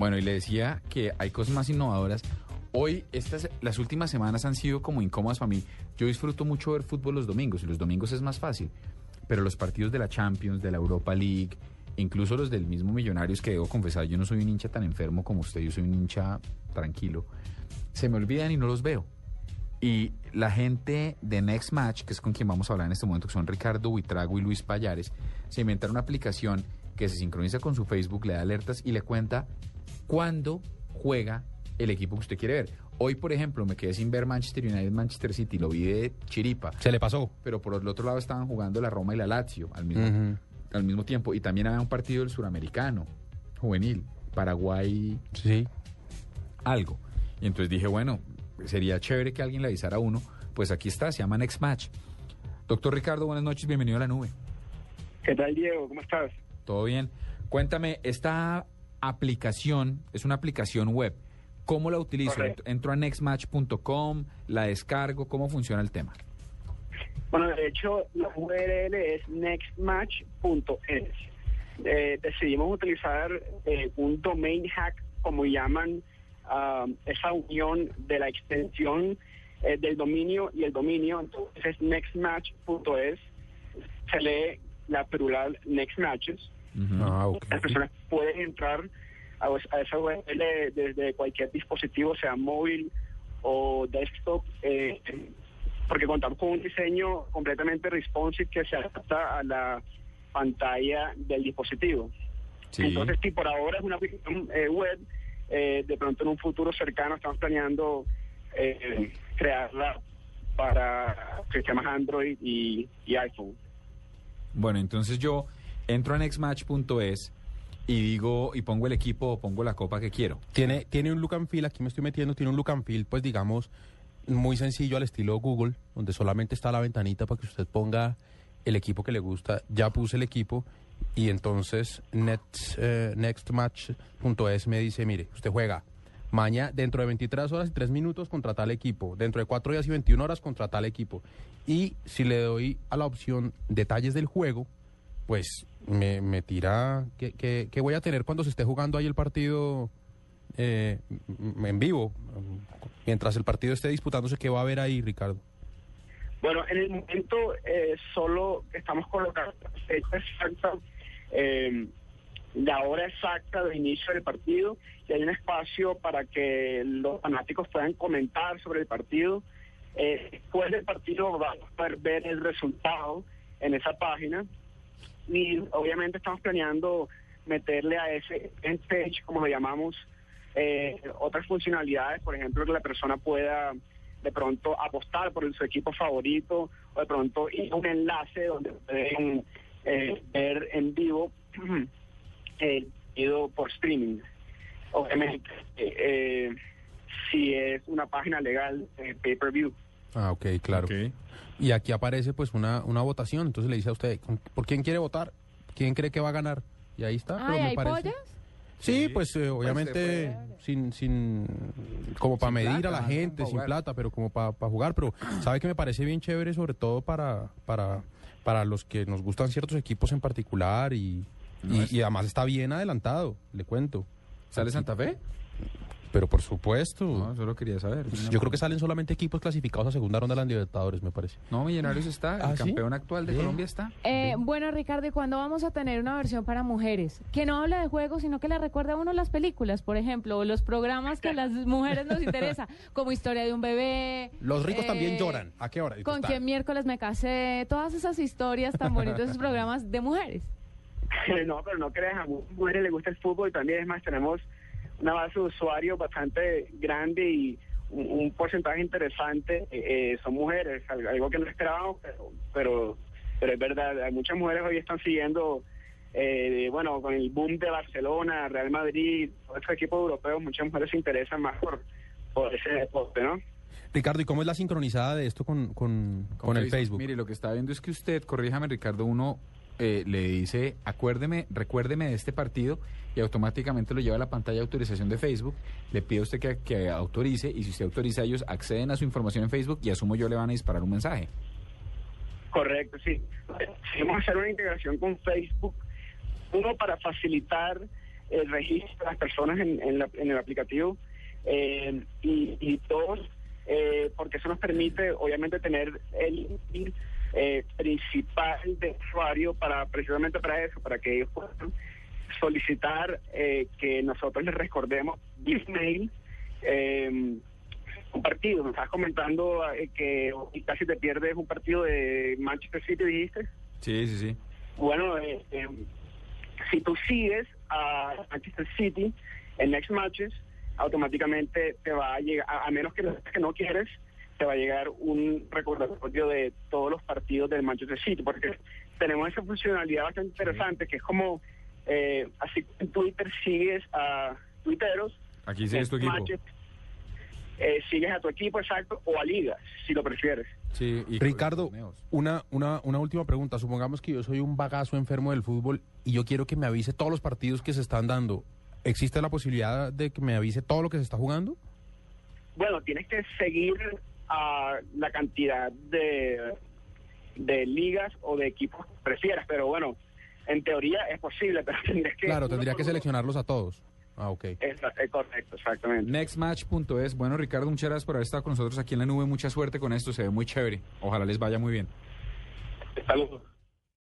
Bueno, y le decía que hay cosas más innovadoras. Hoy, estas, las últimas semanas han sido como incómodas para mí. Yo disfruto mucho ver fútbol los domingos, y los domingos es más fácil. Pero los partidos de la Champions, de la Europa League, incluso los del mismo Millonarios, que debo confesar, yo no soy un hincha tan enfermo como usted, yo soy un hincha tranquilo, se me olvidan y no los veo. Y la gente de Next Match, que es con quien vamos a hablar en este momento, que son Ricardo Buitrago y Luis Payares, se inventaron una aplicación que se sincroniza con su Facebook, le da alertas y le cuenta cuándo juega el equipo que usted quiere ver. Hoy, por ejemplo, me quedé sin ver Manchester United, Manchester City, lo vi de chiripa. Se le pasó. Pero por el otro lado estaban jugando la Roma y la Lazio al mismo, al mismo tiempo. Y también había un partido del suramericano, juvenil, Paraguay, Sí. algo. Y entonces dije, bueno, sería chévere que alguien le avisara a uno. Pues aquí está, se llama Next Match. Doctor Ricardo, buenas noches, bienvenido a la nube. ¿Qué tal, Diego? ¿Cómo estás? ¿Todo bien? Cuéntame, esta aplicación es una aplicación web. ¿Cómo la utilizo? Correcto. Entro a nextmatch.com, la descargo, ¿cómo funciona el tema? Bueno, de hecho, la URL es nextmatch.es. Eh, decidimos utilizar eh, un domain hack, como llaman ah, esa unión de la extensión eh, del dominio y el dominio. Entonces, es nextmatch.es. Se lee la plural Next Matches. Ah. Las personas pueden entrar a, a esa URL desde cualquier dispositivo, sea móvil o desktop, eh, porque contamos con un diseño completamente responsive que se adapta a la pantalla del dispositivo. Sí. Entonces, sí, por ahora es una aplicación eh, web. eh, de pronto en un futuro cercano estamos planeando eh, crearla para sistemas Android y, y iPhone. Bueno, entonces yo entro a nextmatch.es y digo, y pongo el equipo o pongo la copa que quiero. Tiene, tiene un look and feel, aquí me estoy metiendo, tiene un look and feel, pues digamos, muy sencillo al estilo Google, donde solamente está la ventanita para que usted ponga el equipo que le gusta. Ya puse el equipo y entonces eh, nextmatch.es me dice, mire, usted juega mañana, dentro de 23 horas y 3 minutos contra tal equipo, dentro de 4 días y 21 horas contra tal equipo. Y si le doy a la opción detalles del juego, pues me, me tira que voy a tener cuando se esté jugando ahí el partido eh, en vivo, mientras el partido esté disputándose, ¿qué va a haber ahí, Ricardo? Bueno, en el momento eh, solo estamos colocando fecha eh, la hora exacta de inicio del partido y hay un espacio para que los fanáticos puedan comentar sobre el partido. Eh, después del partido vamos a poder ver el resultado en esa página y obviamente estamos planeando meterle a ese page, como lo llamamos, eh, otras funcionalidades, por ejemplo, que la persona pueda de pronto apostar por su equipo favorito o de pronto ir a un enlace donde pueden eh, ver en vivo el partido por streaming. Obviamente, eh, eh, si es una página legal, eh, pay-per-view. Ah, ok, claro. Y aquí aparece pues una, una votación, entonces le dice a usted, ¿por quién quiere votar? ¿Quién cree que va a ganar? Y ahí está. Ay, ¿hay pollas? Sí, Sí, pues eh, obviamente sin, sin, como para medir plata, a la gente, Pa' sin plata, pero como para jugar. Pero sabe que me parece bien chévere, sobre todo para, para, para los que nos gustan ciertos equipos en particular y, No y, es- y además está bien adelantado, le cuento. ¿Sale. Santa Fe? Pero por supuesto. No, solo quería saber. Yo creo que salen solamente equipos clasificados a segunda ronda de las Libertadores, me parece. No, Millonarios está, el ¿Ah, sí? campeón actual de Sí. Colombia está. Eh, bueno, Ricardo, ¿y cuándo vamos a tener una versión para mujeres? Que no habla de juegos, sino que le recuerda a uno las películas, por ejemplo, o los programas que a las mujeres nos interesa, como Historia de un bebé. Los ricos eh, también lloran. ¿A qué hora? Con quién miércoles me casé, todas esas historias tan bonitas, esos programas de mujeres. no, pero no creas, a muchas mujeres les gusta el fútbol también. Es más, tenemos una base de usuarios bastante grande y un, un porcentaje interesante eh, eh, son mujeres, al- algo que no esperábamos, pero, pero, pero es verdad, hay muchas mujeres hoy están siguiendo, eh, bueno, con el boom de Barcelona, Real Madrid, todos estos equipos europeos, muchas mujeres se interesan más por, por ese deporte, ¿no? Ricardo, ¿y cómo es la sincronizada de esto con, con, con el Facebook? Mire, lo que está viendo es que usted, corríjame Ricardo, uno eh, le dice, acuérdeme, recuérdeme de este partido y automáticamente lo lleva a la pantalla de autorización de Facebook, le pide a usted que, que autorice y si usted autoriza ellos acceden a su información en Facebook y asumo yo le van a disparar un mensaje. Correcto, sí. Vamos a hacer una integración con Facebook, uno para facilitar el registro de las personas en, en, la- en el aplicativo. Eh, y, dos, eh, porque eso nos permite, obviamente, tener el eh, principal de usuario para precisamente para eso, para que ellos puedan solicitar eh, que nosotros les recordemos eh, un partido. Me estabas comentando eh, que casi te pierdes un partido de Manchester City, dijiste. Sí, sí, sí. Bueno, eh, eh, si tú sigues a Manchester City en Next Matches, automáticamente te va a llegar, a, a menos que, que no quieres, te va a llegar un recordatorio de todos los partidos del Manchester City, porque tenemos esa funcionalidad bastante interesante, que es como, eh, así en Twitter sigues a tuiteros, Aquí sí es tu equipo. Eh, sigues a tu equipo, exacto, o a ligas, si lo prefieres. Sí, y Ricardo, una, una, una última pregunta. Supongamos que yo soy un bagazo enfermo del fútbol y yo quiero que me avise todos los partidos que se están dando. ¿Existe la posibilidad de que me avise todo lo que se está jugando? Bueno, tienes que seguir a la cantidad de, de ligas o de equipos que prefieras, pero bueno, en teoría es posible, pero tendrías que... Claro, tendría que seleccionarlos a todos. Ah, ok. Es, es correcto, exactamente. Nextmatch.es. Bueno, Ricardo, muchas gracias por haber estado con nosotros aquí en la nube. Mucha suerte con esto, se ve muy chévere. Ojalá les vaya muy bien. Saludos.